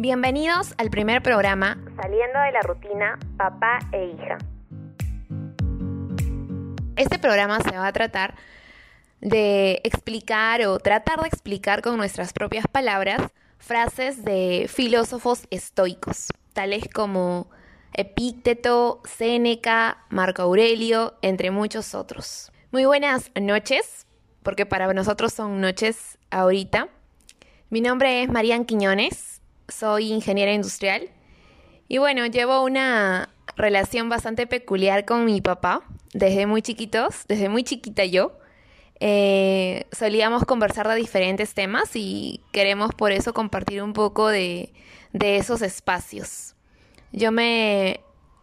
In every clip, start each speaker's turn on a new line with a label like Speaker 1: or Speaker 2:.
Speaker 1: Bienvenidos al primer programa Saliendo de la rutina papá e hija. Este programa se va a tratar de explicar o tratar de explicar con nuestras propias palabras frases de filósofos estoicos, tales como Epícteto, Séneca, Marco Aurelio, entre muchos otros. Muy buenas noches, porque para nosotros son noches ahorita. Mi nombre es Marian Quiñones, soy ingeniera industrial y bueno, llevo una relación bastante peculiar con mi papá desde muy chiquitos, desde muy chiquita yo. Eh, solíamos conversar de diferentes temas y queremos por eso compartir un poco de, de esos espacios. Yo me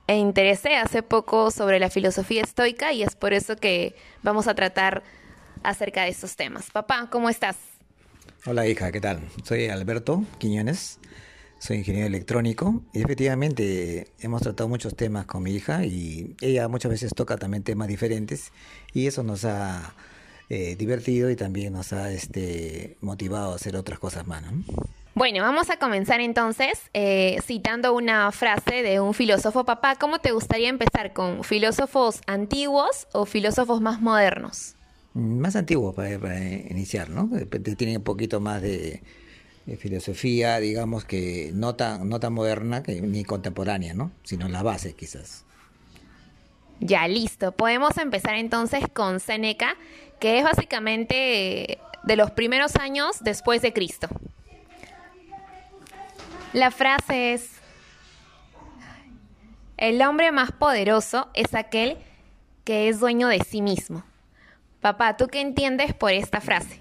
Speaker 1: interesé hace poco sobre la filosofía estoica y es por eso que vamos a tratar acerca de estos temas. Papá, ¿cómo estás?
Speaker 2: Hola hija, ¿qué tal? Soy Alberto Quiñones, soy ingeniero electrónico y efectivamente hemos tratado muchos temas con mi hija y ella muchas veces toca también temas diferentes y eso nos ha eh, divertido y también nos ha este, motivado a hacer otras cosas más.
Speaker 1: Bueno, vamos a comenzar entonces eh, citando una frase de un filósofo. Papá, ¿cómo te gustaría empezar? ¿Con filósofos antiguos o filósofos más modernos?
Speaker 2: Más antiguos para, iniciar, ¿no? Tiene un poquito más de, filosofía, digamos que no tan, no tan moderna que, ni contemporánea, ¿no? Sino la base quizás.
Speaker 1: Ya, listo. Podemos empezar entonces con Séneca, que es básicamente de los primeros años después de Cristo. La frase es, el hombre más poderoso es aquel que es dueño de sí mismo. Papá, ¿tú qué entiendes por esta frase?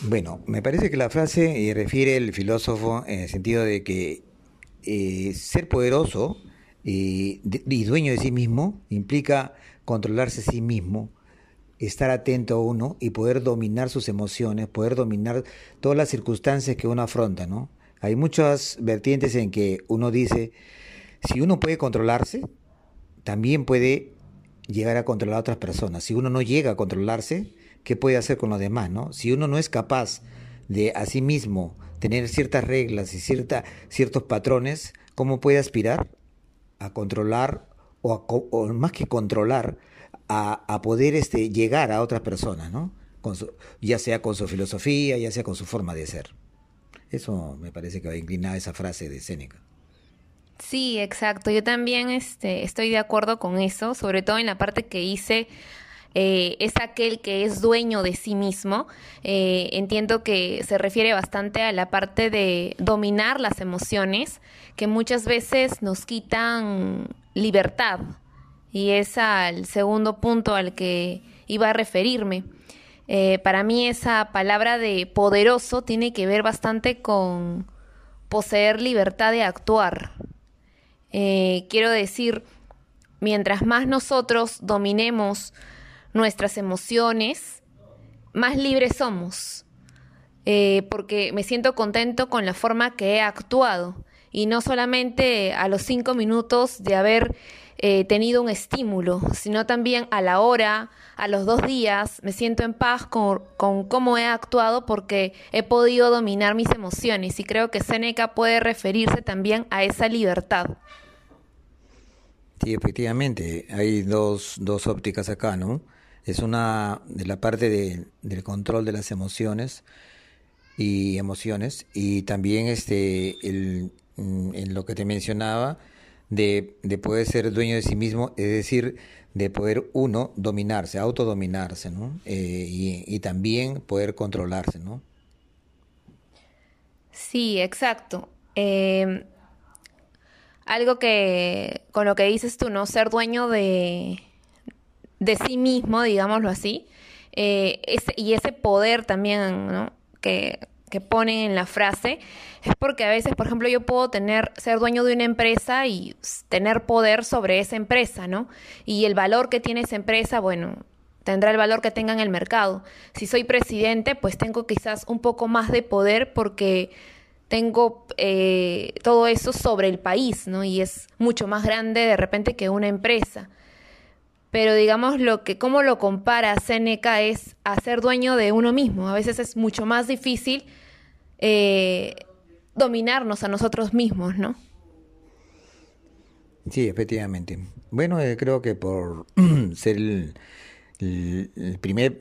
Speaker 2: Bueno, me parece que la frase eh, refiere el filósofo en el sentido de que eh, ser poderoso eh, y dueño de sí mismo implica controlarse a sí mismo, estar atento a uno y poder dominar sus emociones, poder dominar todas las circunstancias que uno afronta, ¿no? Hay muchas vertientes en que uno dice, si uno puede controlarse, también puede llegar a controlar a otras personas. Si uno no llega a controlarse, ¿qué puede hacer con los demás? ¿no? Si uno no es capaz de a sí mismo tener ciertas reglas y cierta, ciertos patrones, ¿cómo puede aspirar a controlar o, más que controlar, a, poder este, llegar a otras personas, ¿no? ya sea con su filosofía, ya sea con su forma de ser? Eso me parece que va a inclinar esa frase de Séneca.
Speaker 1: Sí, exacto. Yo también este, estoy de acuerdo con eso, sobre todo en la parte que hice. Eh, es aquel que es dueño de sí mismo. Eh, entiendo que se refiere bastante a la parte de dominar las emociones, que muchas veces nos quitan libertad. Y es al segundo punto al que iba a referirme. Eh, para mí esa palabra de poderoso tiene que ver bastante con poseer libertad de actuar. Eh, quiero decir, mientras más nosotros dominemos nuestras emociones, más libres somos. Eh, porque me siento contento con la forma que he actuado y no solamente a los cinco minutos de haber eh, tenido un estímulo, sino también a la hora, a los dos días, me siento en paz con, con, cómo he actuado porque he podido dominar mis emociones y creo que Seneca puede referirse también a esa libertad.
Speaker 2: Sí, efectivamente, hay dos, dos ópticas acá, ¿no? Es una de la parte de, del control de las emociones y emociones y también este el, mm, en lo que te mencionaba de, de poder ser dueño de sí mismo, es decir, de poder uno dominarse, autodominarse, ¿no? Eh, y, y también poder controlarse, ¿no?
Speaker 1: Sí, exacto. Eh, algo que, con lo que dices tú, ¿no? Ser dueño de, de sí mismo, digámoslo así, eh, y ese poder también, ¿no? Que, que ponen en la frase, es porque a veces, por ejemplo, yo puedo tener, ser dueño de una empresa y tener poder sobre esa empresa, ¿no? Y el valor que tiene esa empresa, bueno, tendrá el valor que tenga en el mercado. Si soy presidente, pues tengo quizás un poco más de poder porque tengo eh, todo eso sobre el país, ¿no? Y es mucho más grande de repente que una empresa. Pero digamos lo que, cómo lo compara Seneca es a ser dueño de uno mismo. A veces es mucho más difícil eh, dominarnos a nosotros mismos, ¿no?
Speaker 2: Sí, efectivamente. Bueno, eh, creo que por ser el, el, primer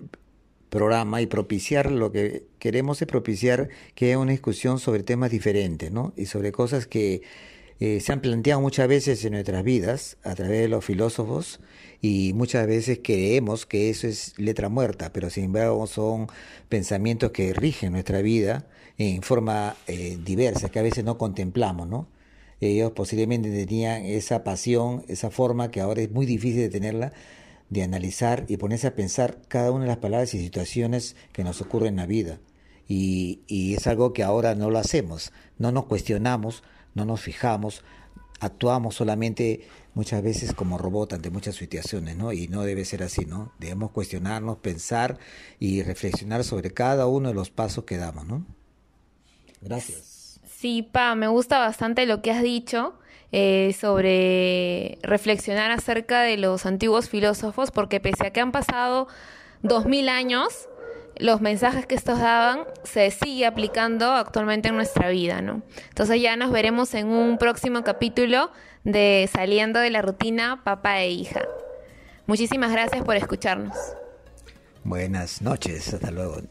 Speaker 2: programa y propiciar lo que queremos es propiciar que haya una discusión sobre temas diferentes, ¿no? Y sobre cosas que eh, se han planteado muchas veces en nuestras vidas a través de los filósofos y muchas veces creemos que eso es letra muerta, pero sin embargo son pensamientos que rigen nuestra vida en forma eh, diversa, que a veces no contemplamos, ¿no? Ellos posiblemente tenían esa pasión, esa forma que ahora es muy difícil de tenerla, de analizar y ponerse a pensar cada una de las palabras y situaciones que nos ocurren en la vida. Y, y es algo que ahora no lo hacemos, no nos cuestionamos, no nos fijamos, actuamos solamente muchas veces como robot ante muchas situaciones, ¿no? Y no debe ser así, ¿no? Debemos cuestionarnos, pensar y reflexionar sobre cada uno de los pasos que damos, ¿no? Gracias.
Speaker 1: Sí, Pa, me gusta bastante lo que has dicho. Eh, sobre reflexionar acerca de los antiguos filósofos, porque pese a que han pasado dos mil años, los mensajes que estos daban se sigue aplicando actualmente en nuestra vida, ¿no? Entonces ya nos veremos en un próximo capítulo de Saliendo de la rutina papá e hija. Muchísimas gracias por escucharnos.
Speaker 2: Buenas noches, hasta luego.